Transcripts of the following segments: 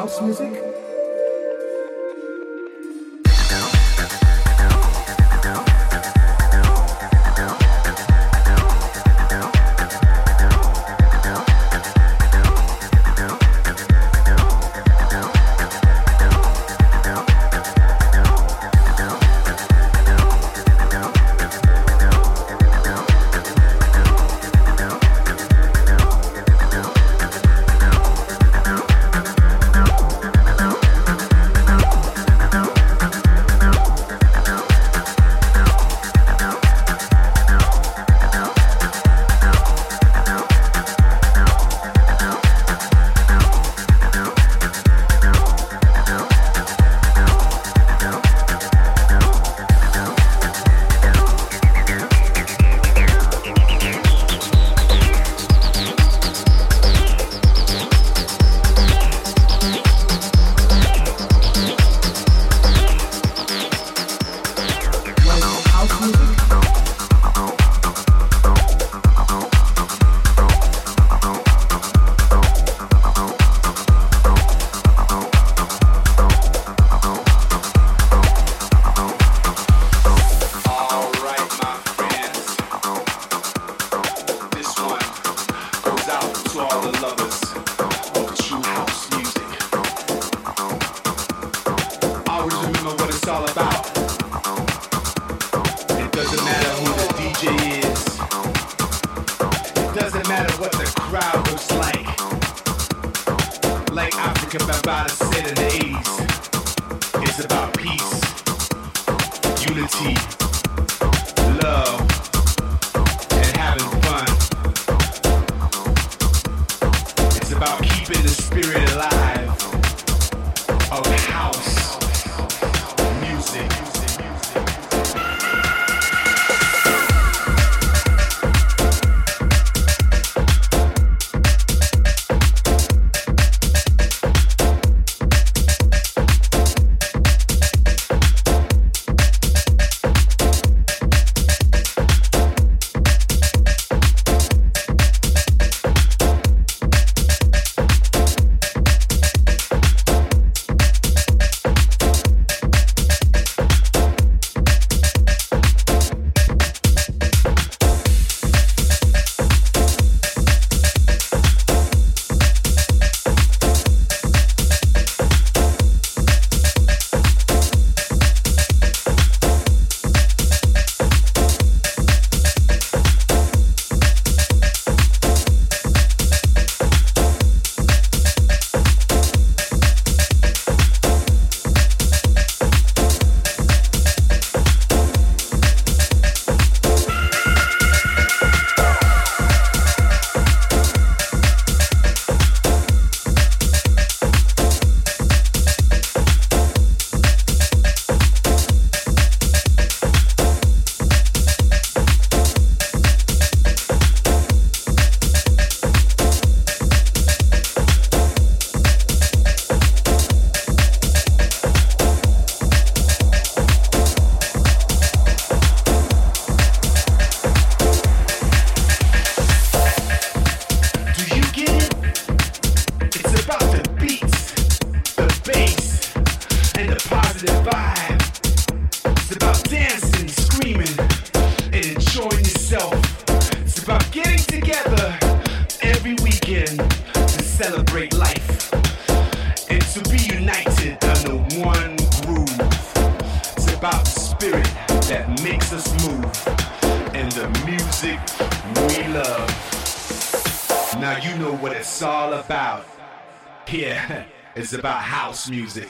house music? About house music.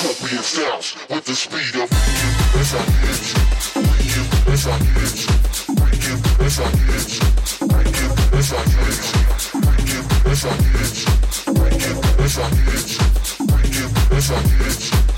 Help yourselves the speed of as I hit you. Wicked as I hit you. Wicked as I hit you. Wicked as I hit you. Wicked as I hit you. Wicked as I hit you. Wicked as I hit you.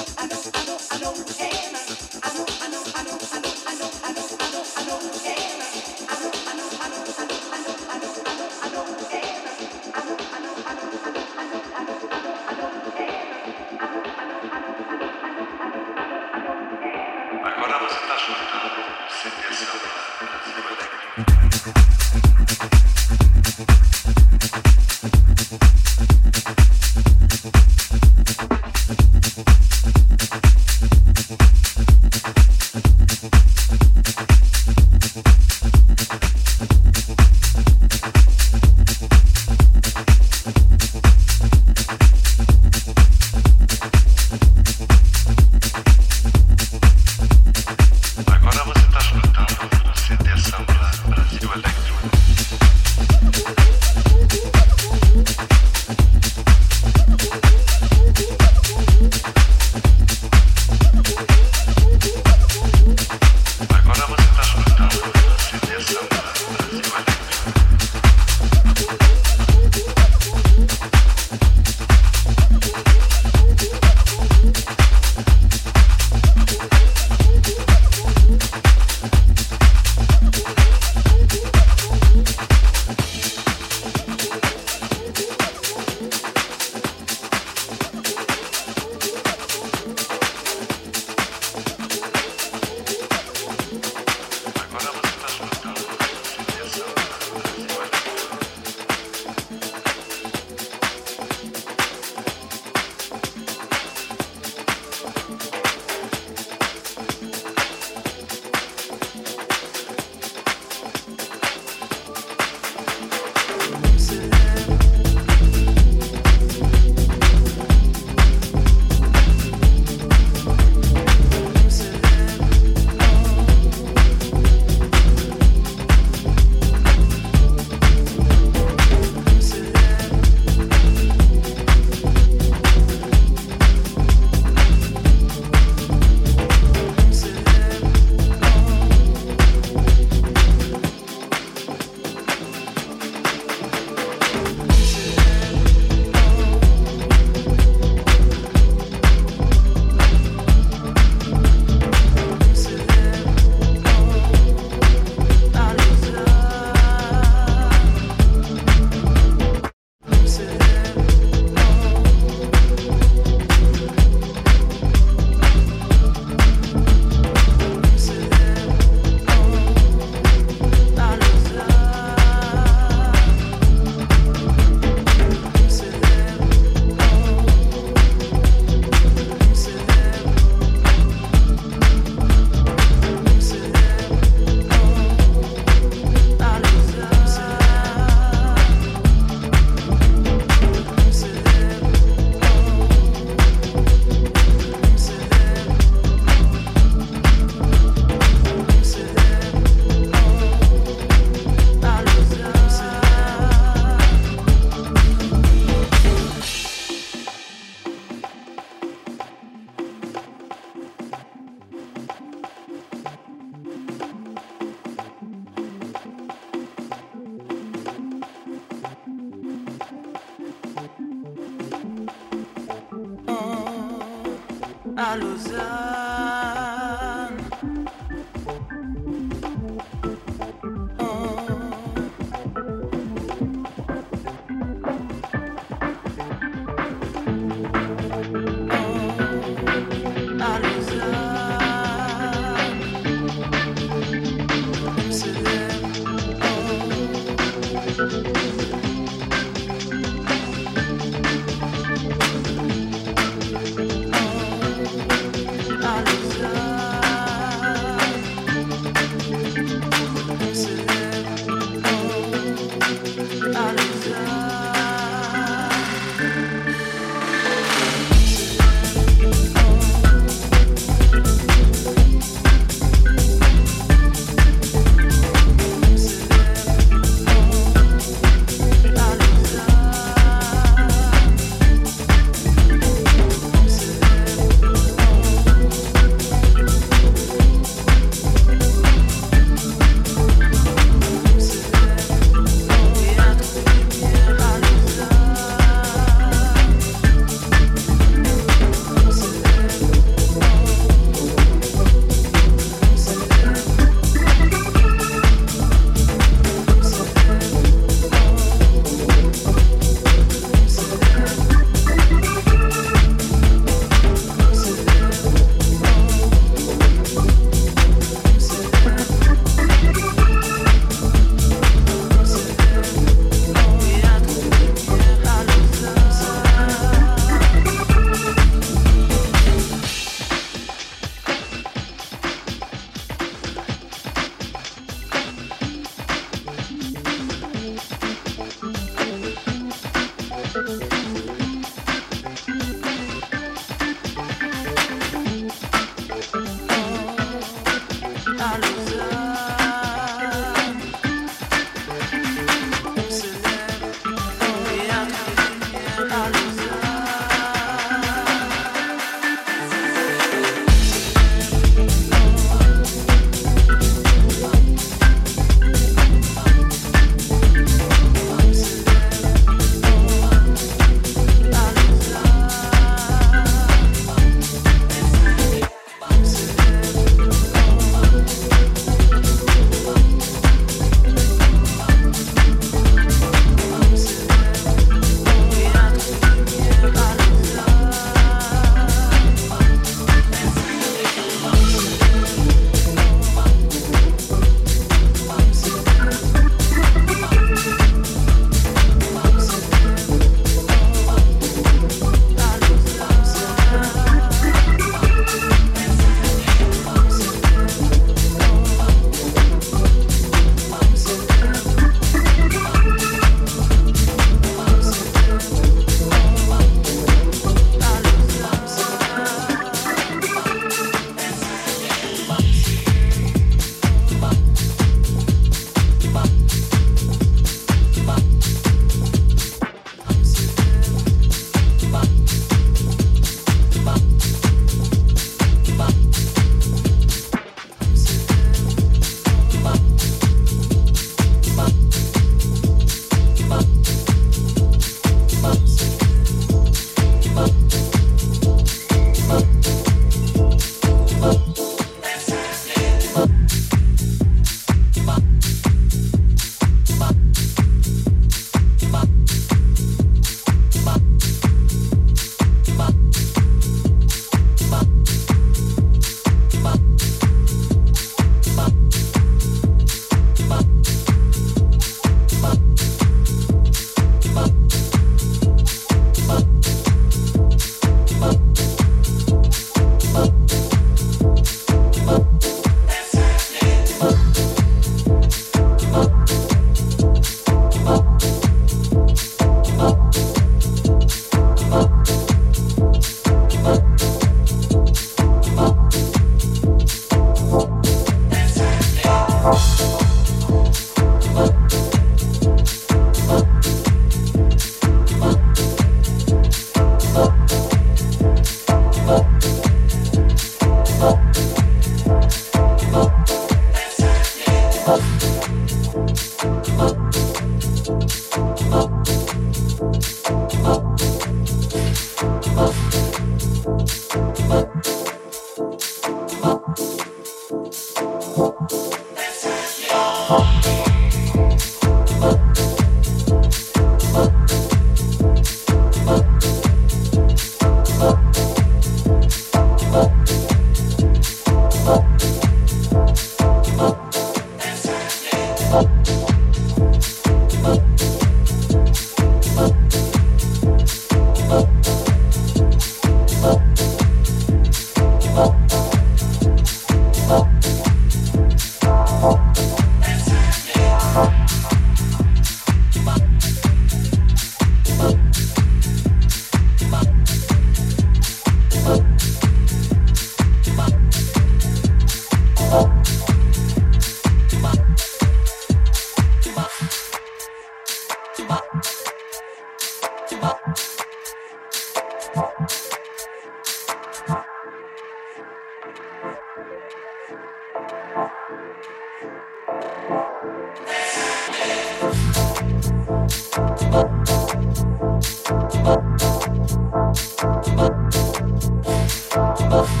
Oh.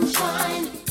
The sunshine.